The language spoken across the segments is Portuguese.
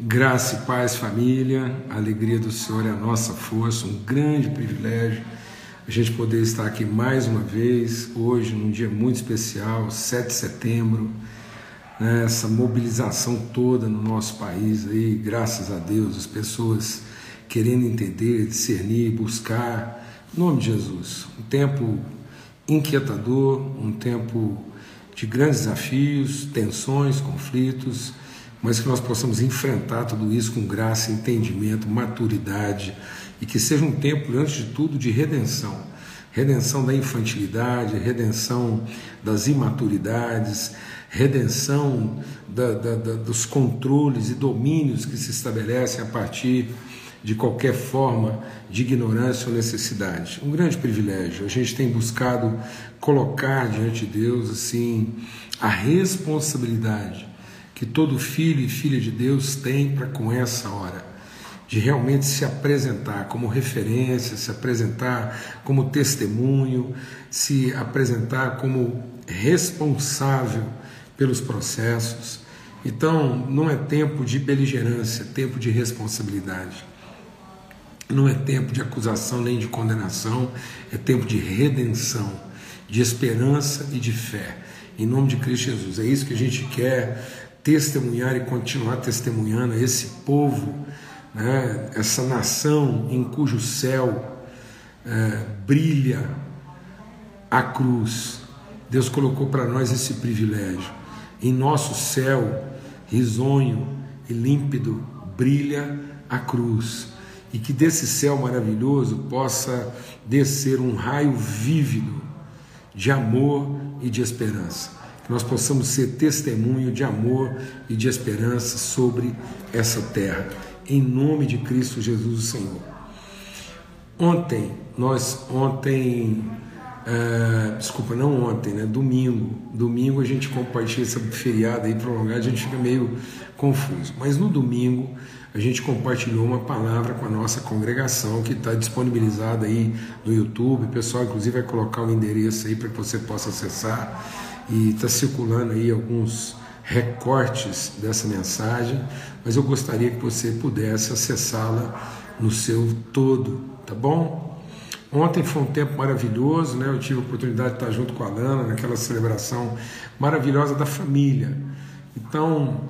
Graça e paz, família, a alegria do Senhor é a nossa força, um grande privilégio a gente poder estar aqui mais uma vez, hoje, num dia muito especial, 7 de setembro, né, essa mobilização toda no nosso país aí, graças a Deus, as pessoas querendo entender, discernir, buscar, em nome de Jesus. Um tempo inquietador, um tempo de grandes desafios, tensões, conflitos mas que nós possamos enfrentar tudo isso com graça, entendimento, maturidade e que seja um tempo, antes de tudo, de redenção redenção da infantilidade, redenção das imaturidades, redenção da, da, da, dos controles e domínios que se estabelecem a partir de qualquer forma de ignorância ou necessidade. Um grande privilégio. A gente tem buscado colocar diante de Deus assim a responsabilidade que todo filho e filha de Deus tem para com essa hora, de realmente se apresentar como referência, se apresentar como testemunho, se apresentar como responsável pelos processos. Então, não é tempo de beligerância, é tempo de responsabilidade. Não é tempo de acusação nem de condenação, é tempo de redenção, de esperança e de fé. Em nome de Cristo Jesus. É isso que a gente quer testemunhar e continuar testemunhando esse povo, né, essa nação em cujo céu é, brilha a cruz. Deus colocou para nós esse privilégio. Em nosso céu, risonho e límpido, brilha a cruz. E que desse céu maravilhoso possa descer um raio vívido de amor e de esperança nós possamos ser testemunho de amor e de esperança sobre essa terra, em nome de Cristo Jesus, o Senhor. Ontem, nós, ontem, uh, desculpa, não ontem, né? Domingo, domingo a gente compartilha essa feriada aí prolongada, a gente fica meio confuso, mas no domingo a gente compartilhou uma palavra com a nossa congregação que está disponibilizada aí no YouTube. O pessoal, inclusive, vai colocar o endereço aí para que você possa acessar e está circulando aí alguns recortes dessa mensagem, mas eu gostaria que você pudesse acessá-la no seu todo, tá bom? Ontem foi um tempo maravilhoso, né? Eu tive a oportunidade de estar junto com a Lana naquela celebração maravilhosa da família. Então,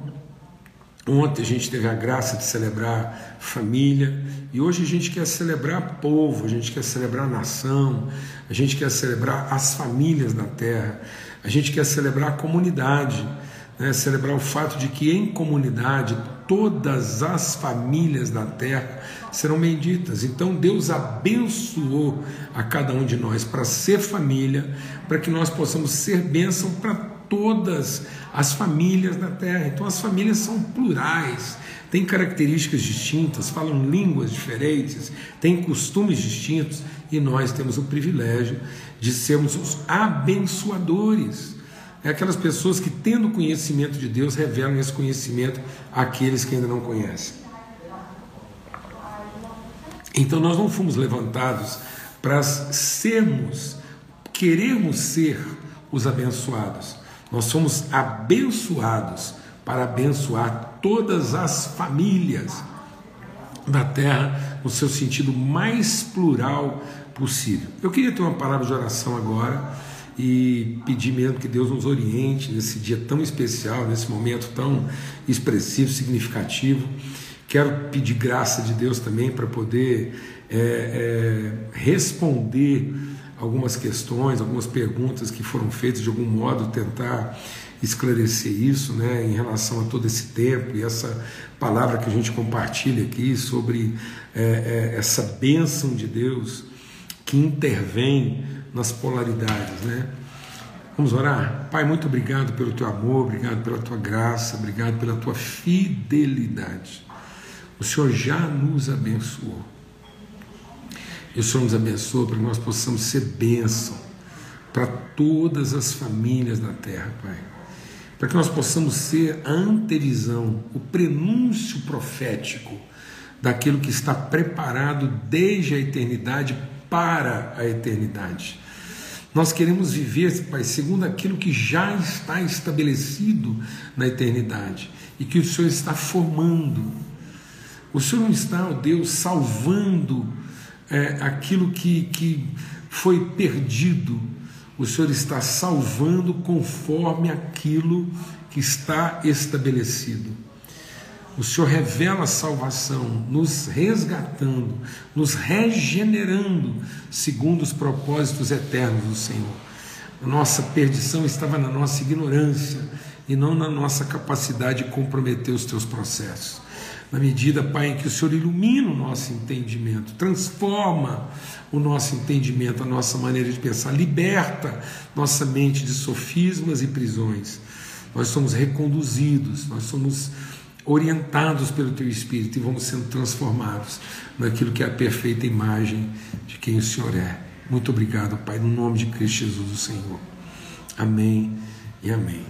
ontem a gente teve a graça de celebrar família e hoje a gente quer celebrar povo, a gente quer celebrar nação, a gente quer celebrar as famílias na terra. A gente quer celebrar a comunidade, né? celebrar o fato de que em comunidade todas as famílias da terra serão benditas. Então Deus abençoou a cada um de nós para ser família, para que nós possamos ser bênção para todas as famílias da terra. Então as famílias são plurais, têm características distintas, falam línguas diferentes, têm costumes distintos e nós temos o privilégio de sermos os abençoadores. É aquelas pessoas que, tendo conhecimento de Deus, revelam esse conhecimento àqueles que ainda não conhecem. Então nós não fomos levantados para sermos, queremos ser os abençoados. Nós somos abençoados para abençoar todas as famílias da terra no seu sentido mais plural possível. Eu queria ter uma palavra de oração agora e pedir mesmo que Deus nos oriente nesse dia tão especial, nesse momento tão expressivo, significativo. Quero pedir graça de Deus também para poder é, é, responder algumas questões, algumas perguntas que foram feitas de algum modo, tentar esclarecer isso né, em relação a todo esse tempo e essa palavra que a gente compartilha aqui sobre é, é, essa bênção de Deus que intervém nas polaridades, né? Vamos orar? Pai, muito obrigado pelo teu amor, obrigado pela tua graça, obrigado pela tua fidelidade. O Senhor já nos abençoou. E o Senhor nos abençoa para que nós possamos ser bênção para todas as famílias da terra, Pai. Para que nós possamos ser a antevisão, o prenúncio profético daquilo que está preparado desde a eternidade para a eternidade. Nós queremos viver, Pai, segundo aquilo que já está estabelecido na eternidade e que o Senhor está formando. O Senhor não está, ó Deus, salvando é, aquilo que, que foi perdido. O Senhor está salvando conforme aquilo que está estabelecido. O Senhor revela a salvação, nos resgatando, nos regenerando, segundo os propósitos eternos do Senhor. A nossa perdição estava na nossa ignorância e não na nossa capacidade de comprometer os teus processos. Na medida, Pai, em que o Senhor ilumina o nosso entendimento, transforma o nosso entendimento, a nossa maneira de pensar, liberta nossa mente de sofismas e prisões. Nós somos reconduzidos, nós somos orientados pelo Teu Espírito e vamos sendo transformados naquilo que é a perfeita imagem de quem o Senhor é. Muito obrigado, Pai, no nome de Cristo Jesus, o Senhor. Amém e amém.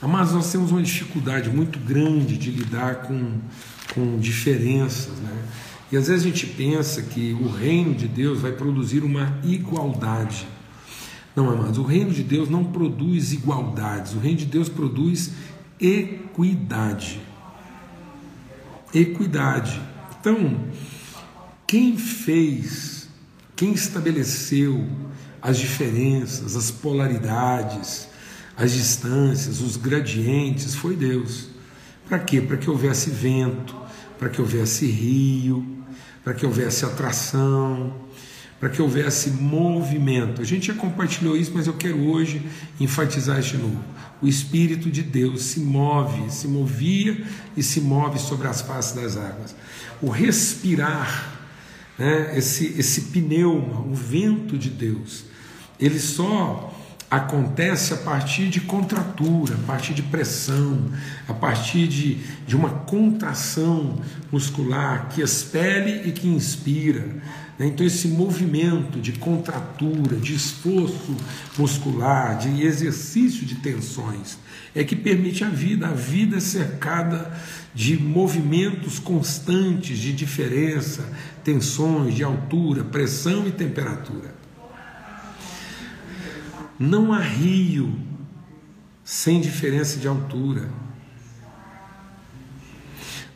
Mas nós temos uma dificuldade muito grande de lidar com, com diferenças, né? E às vezes a gente pensa que o reino de Deus vai produzir uma igualdade. Não, amados, o reino de Deus não produz igualdades, o reino de Deus produz equidade equidade. Então, quem fez, quem estabeleceu as diferenças, as polaridades, as distâncias, os gradientes, foi Deus. Para quê? Para que houvesse vento, para que houvesse rio, para que houvesse atração, para que houvesse movimento. A gente já compartilhou isso, mas eu quero hoje enfatizar isso de novo. O Espírito de Deus se move, se movia e se move sobre as faces das águas. O respirar, né, esse, esse pneuma, o vento de Deus, ele só acontece a partir de contratura, a partir de pressão, a partir de, de uma contração muscular que expele e que inspira. Né? Então, esse movimento de contratura, de esforço muscular, de exercício de tensões, é que permite a vida. A vida é cercada de movimentos constantes de diferença, tensões, de altura, pressão e temperatura. Não há rio sem diferença de altura.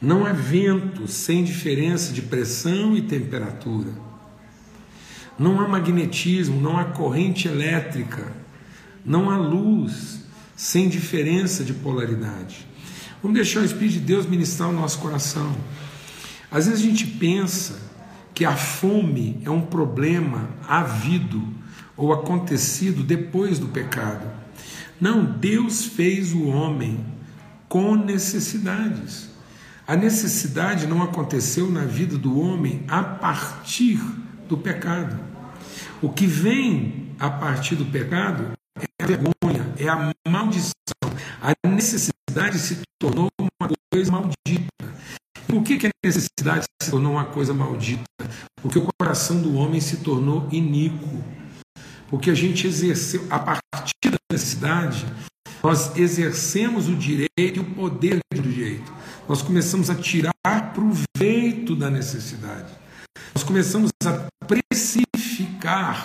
Não há vento sem diferença de pressão e temperatura. Não há magnetismo, não há corrente elétrica, não há luz sem diferença de polaridade. Vamos deixar o Espírito de Deus ministrar o nosso coração. Às vezes a gente pensa que a fome é um problema havido ou acontecido depois do pecado. Não, Deus fez o homem com necessidades. A necessidade não aconteceu na vida do homem a partir do pecado. O que vem a partir do pecado é a vergonha, é a maldição. A necessidade se tornou uma coisa maldita. Por que, que a necessidade se tornou uma coisa maldita? Porque o coração do homem se tornou iníquo porque a gente exerceu, a partir da necessidade, nós exercemos o direito e o poder do direito. Nós começamos a tirar proveito da necessidade. Nós começamos a precificar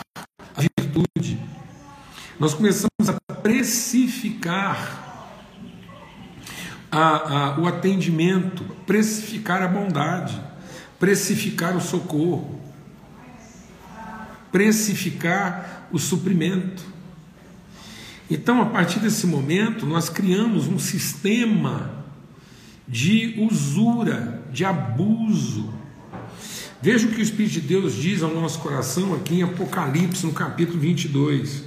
a virtude. Nós começamos a precificar a, a, o atendimento, precificar a bondade, precificar o socorro, precificar o suprimento. Então, a partir desse momento, nós criamos um sistema de usura, de abuso. Veja o que o Espírito de Deus diz ao nosso coração aqui em Apocalipse, no capítulo 22.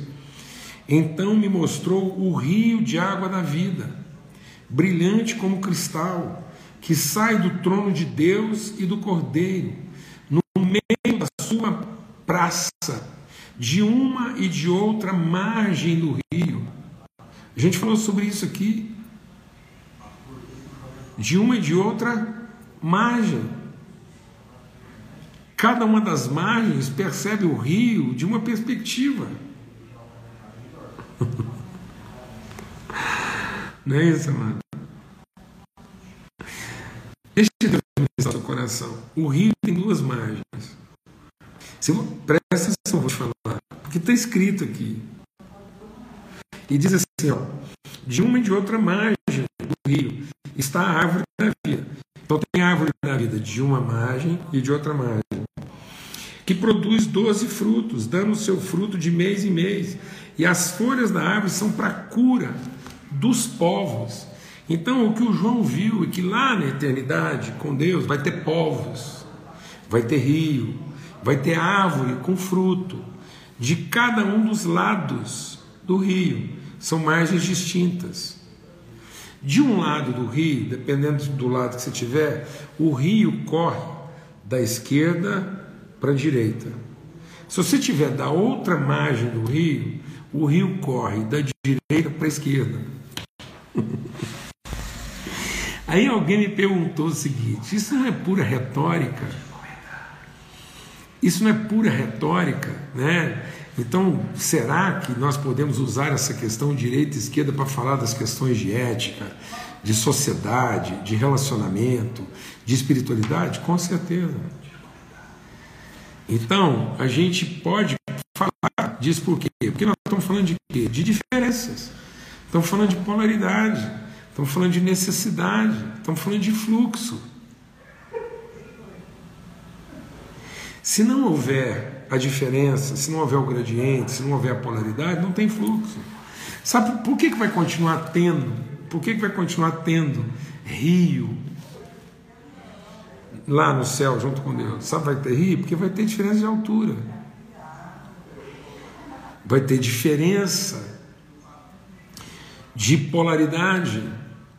Então me mostrou o rio de água da vida, brilhante como cristal, que sai do trono de Deus e do Cordeiro, no meio da sua praça de uma e de outra margem do rio. A gente falou sobre isso aqui. De uma e de outra margem. Cada uma das margens percebe o rio de uma perspectiva. Não é isso, amado? Deixa Deus ministrar seu coração. O rio tem duas margens. Se, presta atenção, vou te falar. Porque está escrito aqui. E diz assim: ó, de uma e de outra margem do rio está a árvore da vida. Então tem a árvore da vida de uma margem e de outra margem, que produz doze frutos, dando o seu fruto de mês em mês. E as folhas da árvore são para cura dos povos. Então o que o João viu é que lá na eternidade, com Deus, vai ter povos, vai ter rio, vai ter árvore com fruto de cada um dos lados do rio. São margens distintas. De um lado do rio, dependendo do lado que você tiver, o rio corre da esquerda para a direita. Se você tiver da outra margem do rio, o rio corre da direita para a esquerda. Aí alguém me perguntou o seguinte: isso não é pura retórica? Isso não é pura retórica, né? Então, será que nós podemos usar essa questão direita e esquerda para falar das questões de ética, de sociedade, de relacionamento, de espiritualidade? Com certeza. Então, a gente pode falar disso por quê? Porque nós estamos falando de quê? De diferenças. Estamos falando de polaridade. Estamos falando de necessidade. Estamos falando de fluxo. Se não houver a diferença, se não houver o gradiente, se não houver a polaridade, não tem fluxo. Sabe por que, que vai continuar tendo? Por que, que vai continuar tendo rio lá no céu junto com Deus? Sabe, vai ter rio? Porque vai ter diferença de altura. Vai ter diferença de polaridade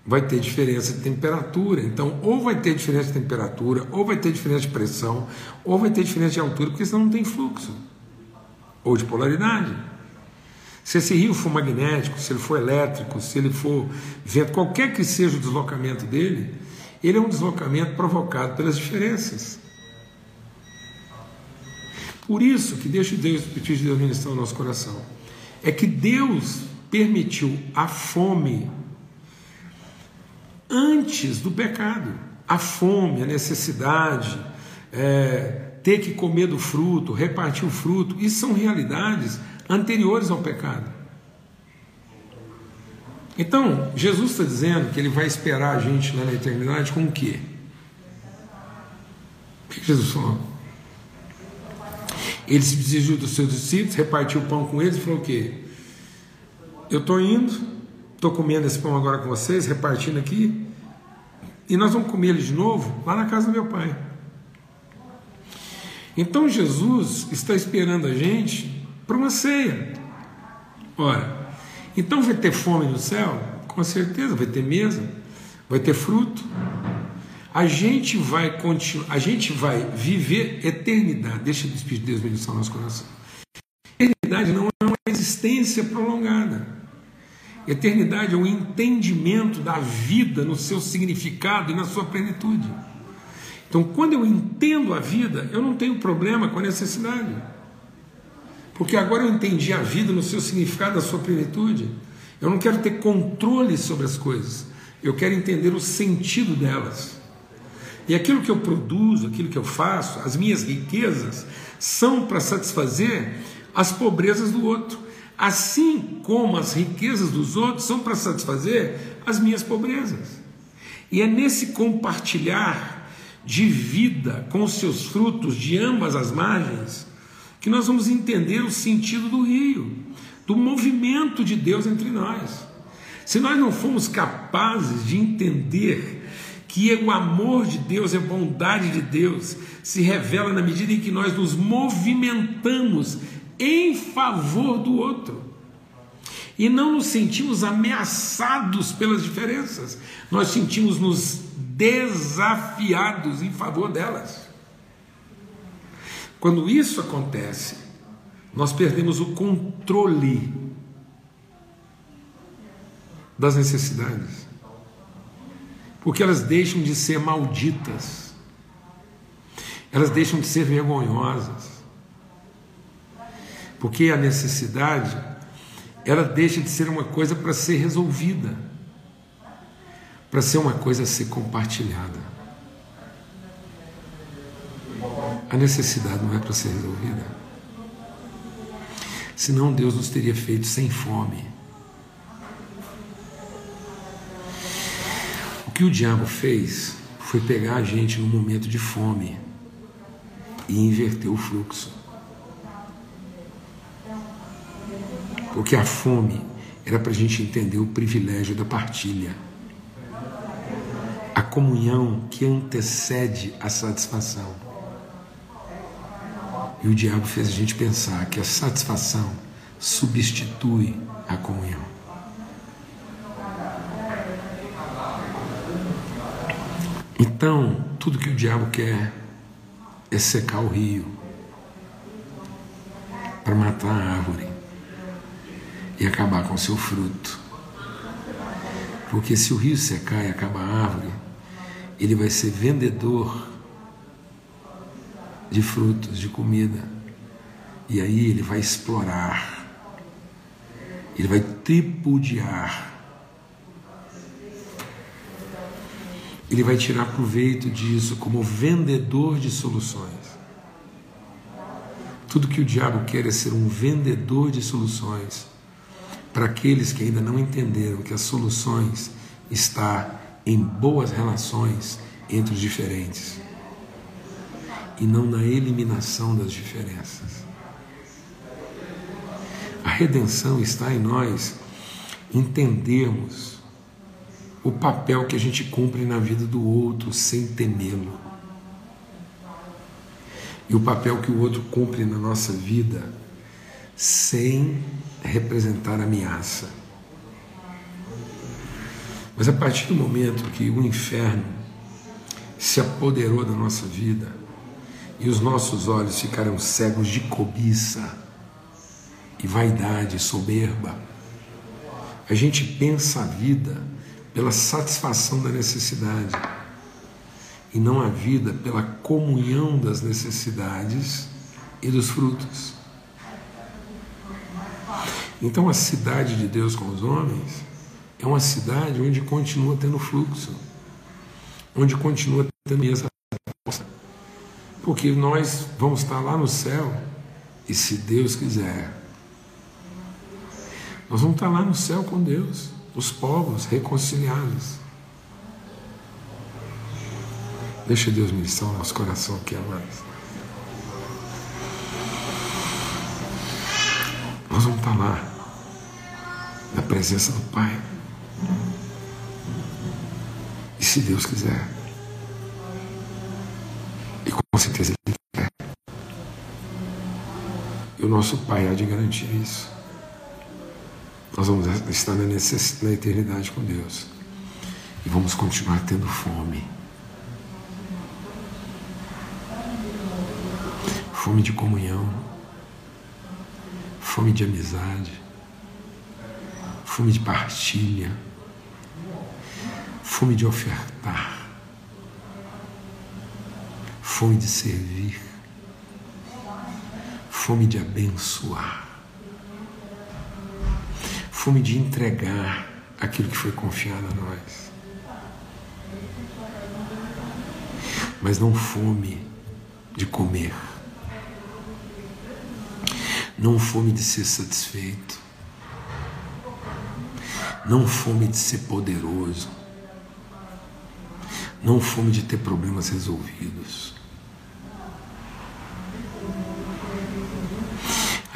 vai ter diferença de temperatura. Então, ou vai ter diferença de temperatura, ou vai ter diferença de pressão, ou vai ter diferença de altura, porque senão não tem fluxo. Ou de polaridade. Se esse rio for magnético, se ele for elétrico, se ele for vento, qualquer que seja o deslocamento dele, ele é um deslocamento provocado pelas diferenças. Por isso que deixa Deus, o de Deus ministrar no nosso coração, é que Deus permitiu a fome antes do pecado. A fome, a necessidade, é, ter que comer do fruto, repartir o fruto, isso são realidades anteriores ao pecado. Então, Jesus está dizendo que ele vai esperar a gente lá na eternidade com o quê? O que Jesus falou? Ele se dirigiu dos seus discípulos, repartiu o pão com eles e falou o quê? Eu estou indo, estou comendo esse pão agora com vocês, repartindo aqui, e nós vamos comer ele de novo lá na casa do meu pai. Então Jesus está esperando a gente para uma ceia. Ora, então vai ter fome no céu? Com certeza, vai ter mesa, vai ter fruto. A gente vai continuar, a gente vai viver eternidade. Deixa o Espírito de Deus ministrar no nosso coração. Eternidade não é uma existência prolongada. Eternidade é o entendimento da vida no seu significado e na sua plenitude. Então, quando eu entendo a vida, eu não tenho problema com a necessidade. Porque agora eu entendi a vida no seu significado, na sua plenitude. Eu não quero ter controle sobre as coisas. Eu quero entender o sentido delas. E aquilo que eu produzo, aquilo que eu faço, as minhas riquezas, são para satisfazer as pobrezas do outro assim como as riquezas dos outros são para satisfazer as minhas pobrezas. E é nesse compartilhar de vida com os seus frutos de ambas as margens que nós vamos entender o sentido do rio, do movimento de Deus entre nós. Se nós não formos capazes de entender que o amor de Deus, a bondade de Deus se revela na medida em que nós nos movimentamos em favor do outro. E não nos sentimos ameaçados pelas diferenças, nós sentimos nos desafiados em favor delas. Quando isso acontece, nós perdemos o controle das necessidades, porque elas deixam de ser malditas, elas deixam de ser vergonhosas, porque a necessidade, ela deixa de ser uma coisa para ser resolvida, para ser uma coisa a ser compartilhada. A necessidade não é para ser resolvida. Senão Deus nos teria feito sem fome. O que o diabo fez foi pegar a gente num momento de fome e inverter o fluxo. Porque a fome era para a gente entender o privilégio da partilha, a comunhão que antecede a satisfação. E o diabo fez a gente pensar que a satisfação substitui a comunhão. Então, tudo que o diabo quer é secar o rio para matar a árvore e acabar com seu fruto. Porque se o rio secar e acabar a árvore, ele vai ser vendedor de frutos, de comida. E aí ele vai explorar, ele vai tripudiar, ele vai tirar proveito disso como vendedor de soluções. Tudo que o diabo quer é ser um vendedor de soluções para aqueles que ainda não entenderam que as soluções está em boas relações entre os diferentes e não na eliminação das diferenças. A redenção está em nós entendermos o papel que a gente cumpre na vida do outro sem temê-lo. E o papel que o outro cumpre na nossa vida sem representar ameaça. Mas a partir do momento que o inferno se apoderou da nossa vida e os nossos olhos ficaram cegos de cobiça e vaidade, soberba, a gente pensa a vida pela satisfação da necessidade e não a vida pela comunhão das necessidades e dos frutos. Então a cidade de Deus com os homens é uma cidade onde continua tendo fluxo, onde continua tendo essa porque nós vamos estar lá no céu e se Deus quiser, nós vamos estar lá no céu com Deus, os povos reconciliados. Deixa Deus ministrar o nosso coração aqui, amados. Nós vamos estar lá na presença do Pai. E se Deus quiser, e com certeza Ele quer, e o nosso Pai há de garantir isso. Nós vamos estar na, na eternidade com Deus e vamos continuar tendo fome. Fome de comunhão, fome de amizade, fome de partilha, fome de ofertar, fome de servir, fome de abençoar, fome de entregar aquilo que foi confiado a nós. Mas não fome de comer, não fome de ser satisfeito, não fome de ser poderoso. Não fome de ter problemas resolvidos.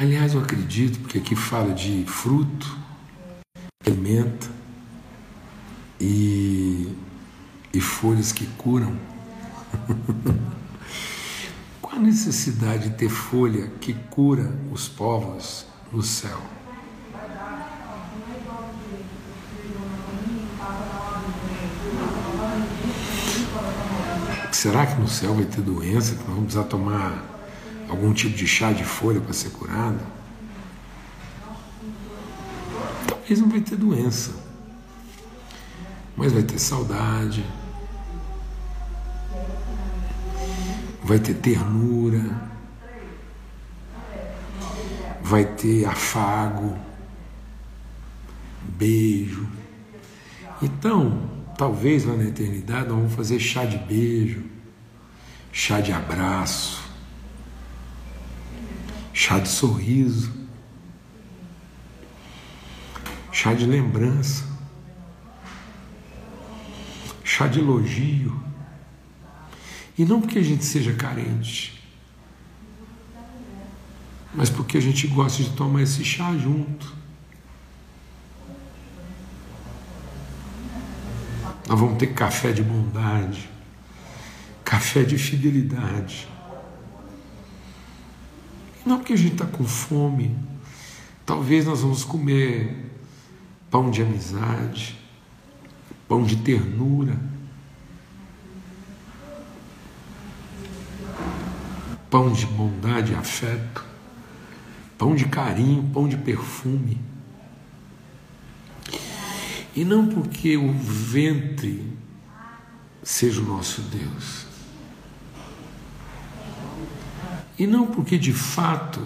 Aliás, eu acredito, porque aqui fala de fruto, alimenta e, e folhas que curam. Qual a necessidade de ter folha que cura os povos no céu? Será que no céu vai ter doença que nós vamos precisar tomar algum tipo de chá de folha para ser curado? Talvez não vai ter doença, mas vai ter saudade, vai ter ternura, vai ter afago, beijo. Então, Talvez lá na eternidade nós vamos fazer chá de beijo, chá de abraço, chá de sorriso, chá de lembrança, chá de elogio. E não porque a gente seja carente, mas porque a gente gosta de tomar esse chá junto. Nós vamos ter café de bondade, café de fidelidade. Não porque a gente está com fome, talvez nós vamos comer pão de amizade, pão de ternura, pão de bondade e afeto, pão de carinho, pão de perfume. E não porque o ventre seja o nosso Deus. E não porque de fato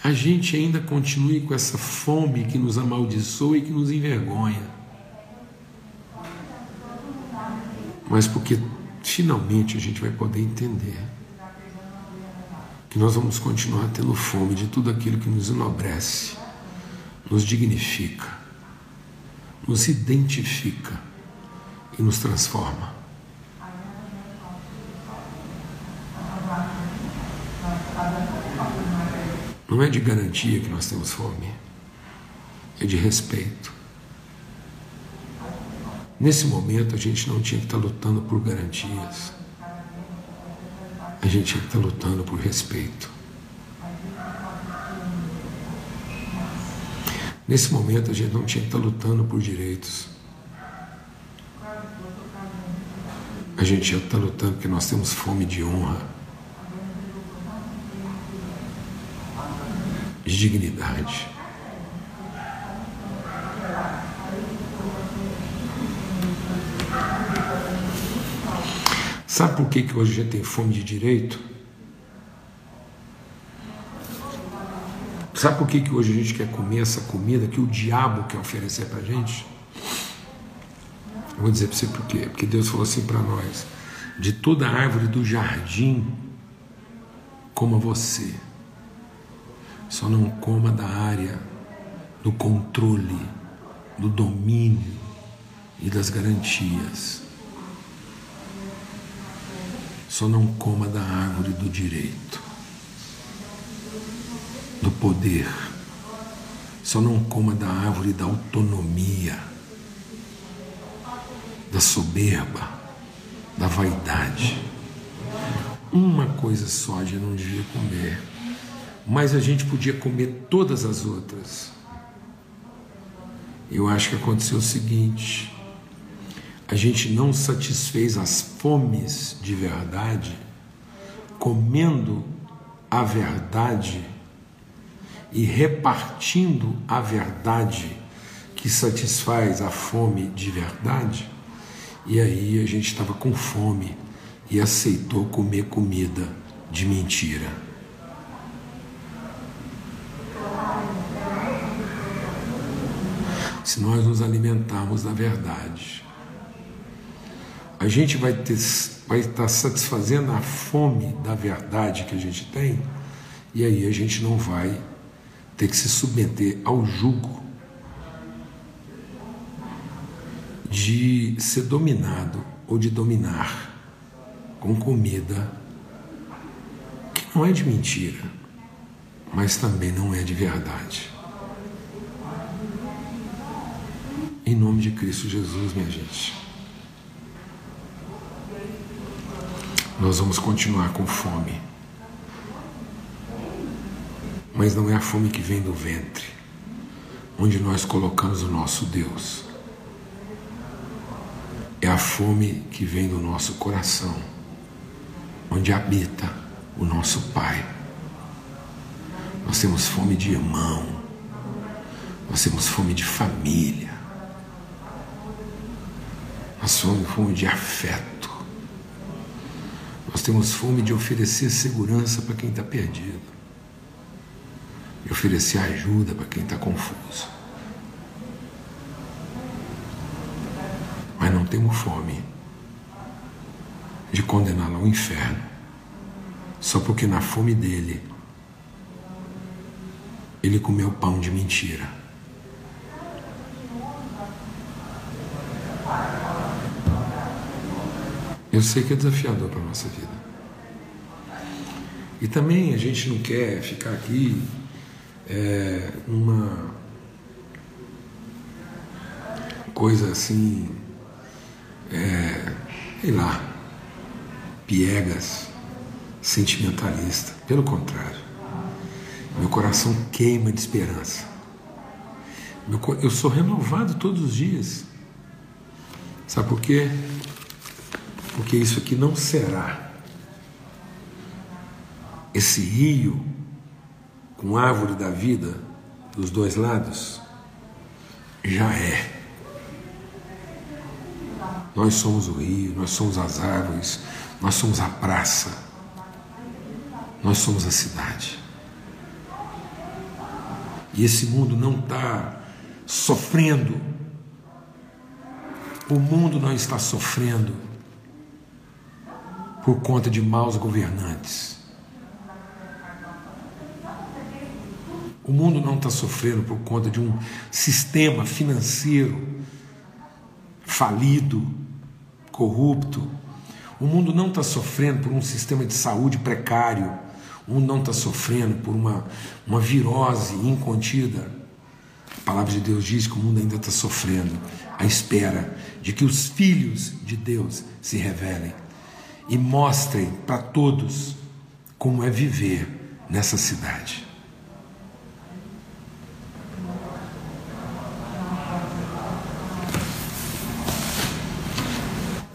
a gente ainda continue com essa fome que nos amaldiçoa e que nos envergonha. Mas porque finalmente a gente vai poder entender que nós vamos continuar tendo fome de tudo aquilo que nos enobrece, nos dignifica nos identifica e nos transforma. Não é de garantia que nós temos fome, é de respeito. Nesse momento a gente não tinha que estar lutando por garantias, a gente tinha que estar lutando por respeito. Nesse momento a gente não tinha que estar lutando por direitos. A gente que estar lutando porque nós temos fome de honra, de dignidade. Sabe por que, que hoje a gente tem fome de direito? Sabe por que, que hoje a gente quer comer essa comida que o diabo quer oferecer para a gente? Eu vou dizer para você por quê. Porque Deus falou assim para nós: de toda árvore do jardim, coma você, só não coma da área do controle, do domínio e das garantias. Só não coma da árvore do direito do poder. Só não coma da árvore da autonomia, da soberba, da vaidade. Uma coisa só a gente não devia comer, mas a gente podia comer todas as outras. Eu acho que aconteceu o seguinte: a gente não satisfez as fomes de verdade comendo a verdade e repartindo a verdade que satisfaz a fome de verdade. E aí a gente estava com fome e aceitou comer comida de mentira. Se nós nos alimentarmos da verdade, a gente vai, ter, vai estar satisfazendo a fome da verdade que a gente tem, e aí a gente não vai ter que se submeter ao jugo de ser dominado ou de dominar com comida que não é de mentira, mas também não é de verdade. Em nome de Cristo Jesus, minha gente. Nós vamos continuar com fome mas não é a fome que vem do ventre, onde nós colocamos o nosso Deus. É a fome que vem do nosso coração, onde habita o nosso Pai. Nós temos fome de irmão, nós temos fome de família, nós temos fome de afeto, nós temos fome de oferecer segurança para quem está perdido e oferecer ajuda para quem está confuso. Mas não temos fome de condená-lo ao inferno, só porque na fome dele ele comeu pão de mentira. Eu sei que é desafiador para a nossa vida. E também a gente não quer ficar aqui é, uma coisa assim, é, sei lá, piegas, sentimentalista. Pelo contrário, meu coração queima de esperança. Eu sou renovado todos os dias. Sabe por quê? Porque isso aqui não será. Esse rio com árvore da vida dos dois lados já é. Nós somos o rio, nós somos as árvores, nós somos a praça, nós somos a cidade. E esse mundo não está sofrendo. O mundo não está sofrendo por conta de maus governantes. O mundo não está sofrendo por conta de um sistema financeiro falido, corrupto. O mundo não está sofrendo por um sistema de saúde precário. O mundo não está sofrendo por uma, uma virose incontida. A palavra de Deus diz que o mundo ainda está sofrendo à espera de que os filhos de Deus se revelem e mostrem para todos como é viver nessa cidade.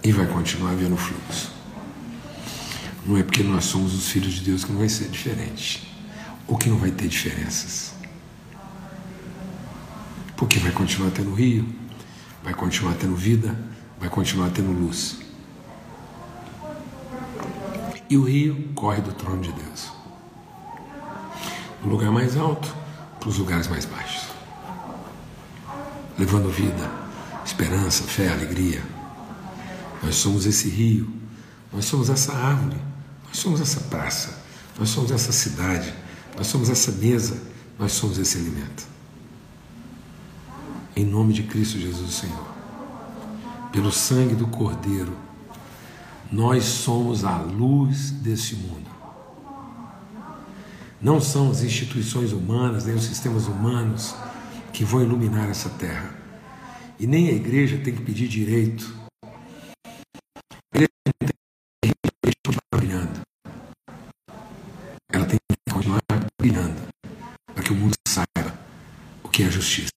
E vai continuar havendo fluxo. Não é porque nós somos os filhos de Deus que não vai ser diferente. Ou que não vai ter diferenças. Porque vai continuar tendo rio, vai continuar tendo vida, vai continuar tendo luz. E o rio corre do trono de Deus. Do lugar mais alto para os lugares mais baixos. Levando vida, esperança, fé, alegria, nós somos esse rio, nós somos essa árvore, nós somos essa praça, nós somos essa cidade, nós somos essa mesa, nós somos esse alimento. Em nome de Cristo Jesus, Senhor, pelo sangue do Cordeiro, nós somos a luz desse mundo. Não são as instituições humanas, nem os sistemas humanos que vão iluminar essa terra. E nem a igreja tem que pedir direito que é a justiça.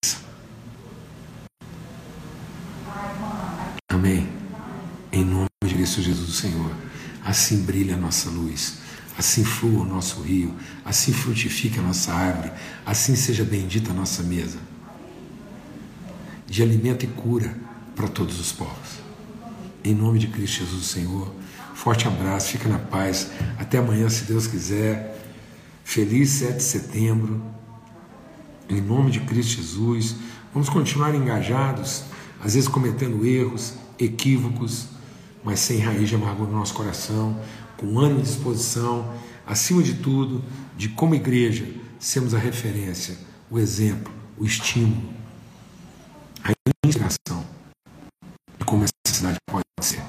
Amém. Em nome de Cristo Jesus, Senhor. Assim brilha a nossa luz, assim flua o nosso rio, assim frutifique a nossa árvore, assim seja bendita a nossa mesa de alimento e cura para todos os povos. Em nome de Cristo Jesus, Senhor. Forte abraço, fica na paz. Até amanhã, se Deus quiser. Feliz 7 de setembro em nome de Cristo Jesus. Vamos continuar engajados, às vezes cometendo erros, equívocos, mas sem raiz de amargura no nosso coração, com ânimo e disposição, acima de tudo, de como igreja sermos a referência, o exemplo, o estímulo, a inspiração de como essa cidade pode ser.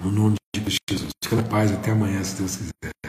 No nome de Jesus. Fica na paz até amanhã, se Deus quiser.